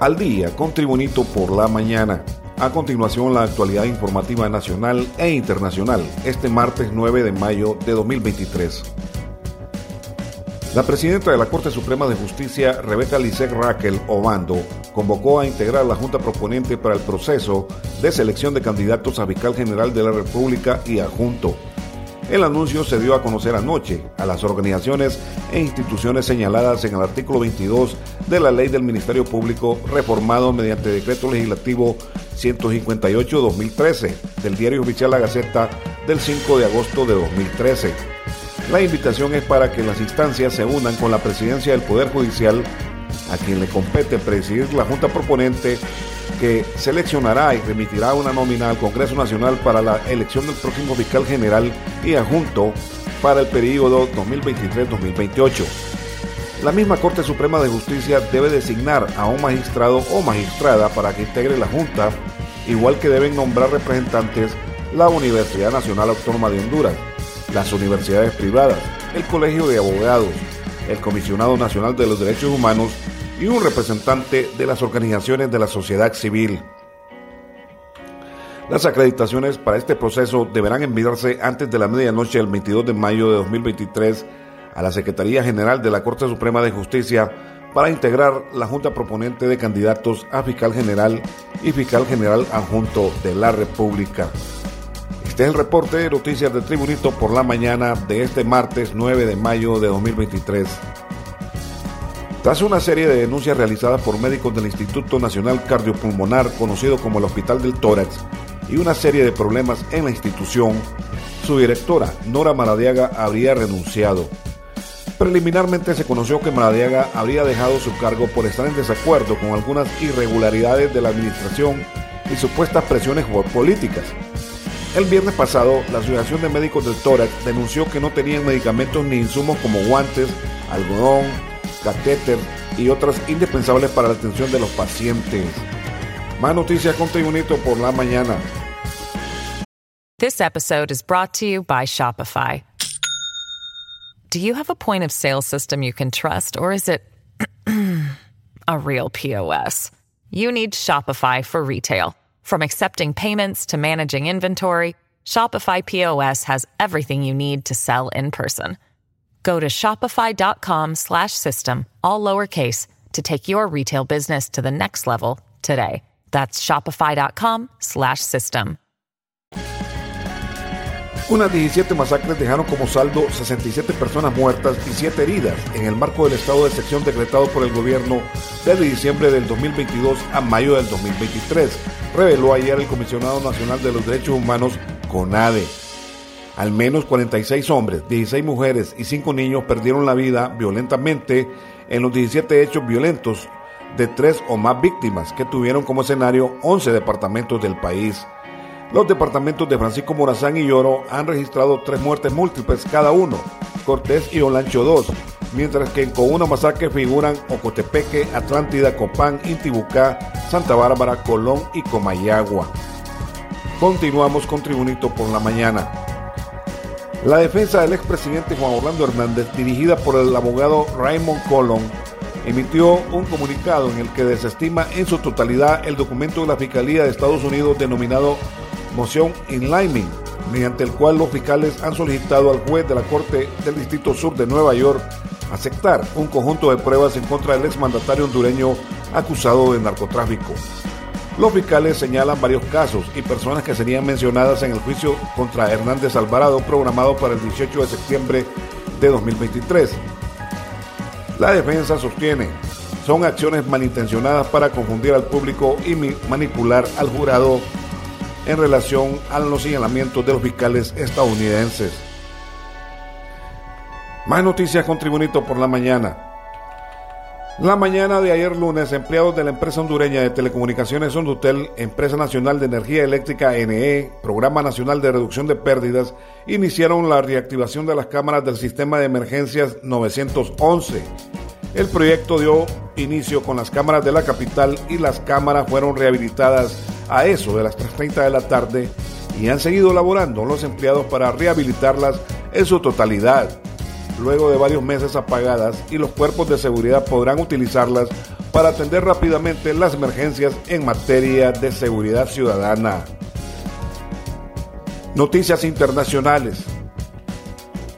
Al día con Tribunito por la mañana. A continuación, la actualidad informativa nacional e internacional, este martes 9 de mayo de 2023. La presidenta de la Corte Suprema de Justicia, Rebeca Lisek Raquel Obando, convocó a integrar la Junta Proponente para el proceso de selección de candidatos a fiscal general de la República y adjunto. El anuncio se dio a conocer anoche a las organizaciones e instituciones señaladas en el artículo 22 de la Ley del Ministerio Público reformado mediante decreto legislativo 158-2013 del Diario Oficial La Gaceta del 5 de agosto de 2013. La invitación es para que las instancias se unan con la presidencia del Poder Judicial, a quien le compete presidir la Junta Proponente que seleccionará y remitirá una nómina al Congreso Nacional para la elección del próximo fiscal general y adjunto para el periodo 2023-2028. La misma Corte Suprema de Justicia debe designar a un magistrado o magistrada para que integre la Junta, igual que deben nombrar representantes la Universidad Nacional Autónoma de Honduras, las universidades privadas, el Colegio de Abogados, el Comisionado Nacional de los Derechos Humanos y un representante de las organizaciones de la sociedad civil. Las acreditaciones para este proceso deberán enviarse antes de la medianoche del 22 de mayo de 2023 a la Secretaría General de la Corte Suprema de Justicia para integrar la Junta Proponente de Candidatos a Fiscal General y Fiscal General Adjunto de la República. Este es el reporte de noticias de Tribunito por la mañana de este martes 9 de mayo de 2023. Tras una serie de denuncias realizadas por médicos del Instituto Nacional Cardiopulmonar, conocido como el Hospital del Tórax, y una serie de problemas en la institución, su directora, Nora Maradiaga, habría renunciado. Preliminarmente se conoció que Maradiaga habría dejado su cargo por estar en desacuerdo con algunas irregularidades de la administración y supuestas presiones políticas el viernes pasado, la Asociación de Médicos del Tórax denunció que no tenían medicamentos ni insumos como guantes, algodón, catéter y otras indispensables para la atención de los pacientes. Más noticias con Tribunito por la mañana. This episode is brought to you by Shopify. Do you have a point of sale system you can trust, or is it a real POS? You need Shopify for retail. From accepting payments to managing inventory, Shopify POS has everything you need to sell in person. Go to shopify.com slash system, all lowercase, to take your retail business to the next level today. That's shopify.com slash system. Unas 17 masacres dejaron como saldo 67 personas muertas y 7 heridas en el marco del estado de sección decretado por el gobierno desde diciembre del 2022 a mayo del 2023, reveló ayer el Comisionado Nacional de los Derechos Humanos, CONADE. Al menos 46 hombres, 16 mujeres y 5 niños perdieron la vida violentamente en los 17 hechos violentos de tres o más víctimas que tuvieron como escenario 11 departamentos del país. Los departamentos de Francisco Morazán y Lloro han registrado tres muertes múltiples cada uno, Cortés y Olancho dos, mientras que en Coguna Masacre figuran Ocotepeque, Atlántida, Copán, Intibucá, Santa Bárbara, Colón y Comayagua. Continuamos con Tribunito por la mañana. La defensa del expresidente Juan Orlando Hernández, dirigida por el abogado Raymond Colón, emitió un comunicado en el que desestima en su totalidad el documento de la Fiscalía de Estados Unidos denominado moción Enlightment, mediante el cual los fiscales han solicitado al juez de la Corte del Distrito Sur de Nueva York aceptar un conjunto de pruebas en contra del exmandatario hondureño acusado de narcotráfico. Los fiscales señalan varios casos y personas que serían mencionadas en el juicio contra Hernández Alvarado programado para el 18 de septiembre de 2023. La defensa sostiene son acciones malintencionadas para confundir al público y manipular al jurado en relación a los señalamientos de los fiscales estadounidenses. Más noticias con Tribunito por la mañana. La mañana de ayer lunes, empleados de la empresa hondureña de telecomunicaciones Hondutel, Empresa Nacional de Energía Eléctrica NE, Programa Nacional de Reducción de Pérdidas, iniciaron la reactivación de las cámaras del sistema de emergencias 911. El proyecto dio inicio con las cámaras de la capital y las cámaras fueron rehabilitadas a eso de las 3.30 de la tarde y han seguido laborando los empleados para rehabilitarlas en su totalidad luego de varios meses apagadas y los cuerpos de seguridad podrán utilizarlas para atender rápidamente las emergencias en materia de seguridad ciudadana. Noticias internacionales.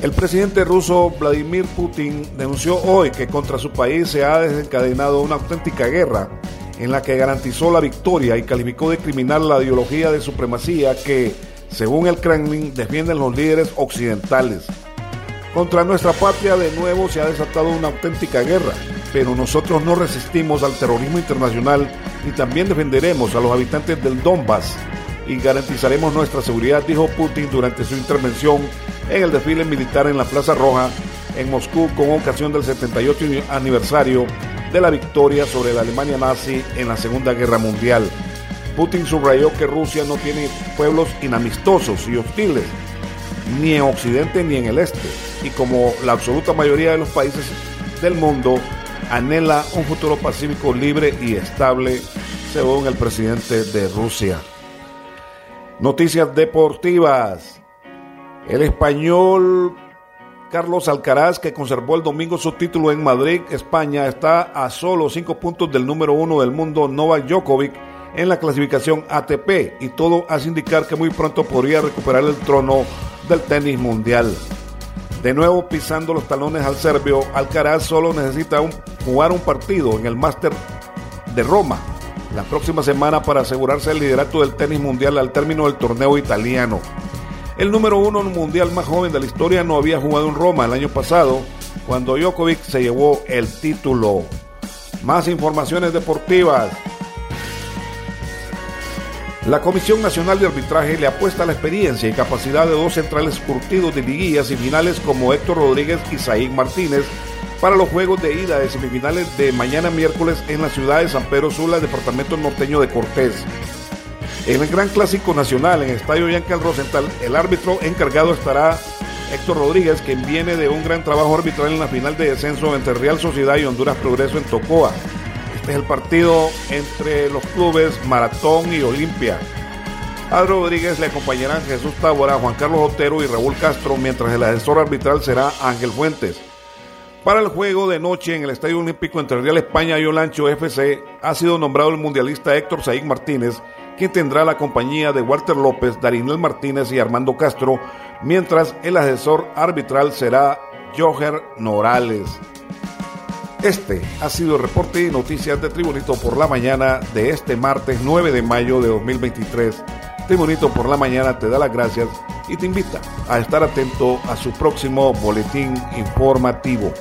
El presidente ruso Vladimir Putin denunció hoy que contra su país se ha desencadenado una auténtica guerra en la que garantizó la victoria y calificó de criminal la ideología de supremacía que, según el Kremlin, defienden los líderes occidentales. Contra nuestra patria de nuevo se ha desatado una auténtica guerra, pero nosotros no resistimos al terrorismo internacional y también defenderemos a los habitantes del Donbass y garantizaremos nuestra seguridad, dijo Putin durante su intervención en el desfile militar en la Plaza Roja en Moscú con ocasión del 78 aniversario de la victoria sobre la Alemania nazi en la Segunda Guerra Mundial. Putin subrayó que Rusia no tiene pueblos inamistosos y hostiles, ni en Occidente ni en el Este, y como la absoluta mayoría de los países del mundo anhela un futuro pacífico libre y estable, según el presidente de Rusia. Noticias deportivas. El español Carlos Alcaraz, que conservó el domingo su título en Madrid, España, está a solo cinco puntos del número uno del mundo, Novak Djokovic, en la clasificación ATP, y todo hace indicar que muy pronto podría recuperar el trono del tenis mundial. De nuevo pisando los talones al serbio, Alcaraz solo necesita jugar un partido en el Máster de Roma la próxima semana para asegurarse el liderato del tenis mundial al término del torneo italiano. El número uno mundial más joven de la historia no había jugado en Roma el año pasado, cuando Djokovic se llevó el título. Más informaciones deportivas. La Comisión Nacional de Arbitraje le apuesta a la experiencia y capacidad de dos centrales curtidos de liguillas y finales como Héctor Rodríguez y Saíd Martínez para los juegos de ida de semifinales de mañana miércoles en la ciudad de San Pedro Sula, departamento norteño de Cortés. En el Gran Clásico Nacional en el Estadio Yankal Rosenthal, el árbitro encargado estará Héctor Rodríguez, quien viene de un gran trabajo arbitral en la final de descenso entre Real Sociedad y Honduras Progreso en Tocoa. Este es el partido entre los clubes Maratón y Olimpia. A Rodríguez le acompañarán Jesús Tábora, Juan Carlos Otero y Raúl Castro, mientras el asesor arbitral será Ángel Fuentes. Para el juego de noche en el Estadio Olímpico entre Real España y Olancho FC ha sido nombrado el mundialista Héctor Saík Martínez, quien tendrá la compañía de Walter López, Darinel Martínez y Armando Castro, mientras el asesor arbitral será Joger Norales. Este ha sido el reporte y noticias de Tribunito por la mañana de este martes 9 de mayo de 2023. Tribunito por la mañana te da las gracias y te invita a estar atento a su próximo boletín informativo.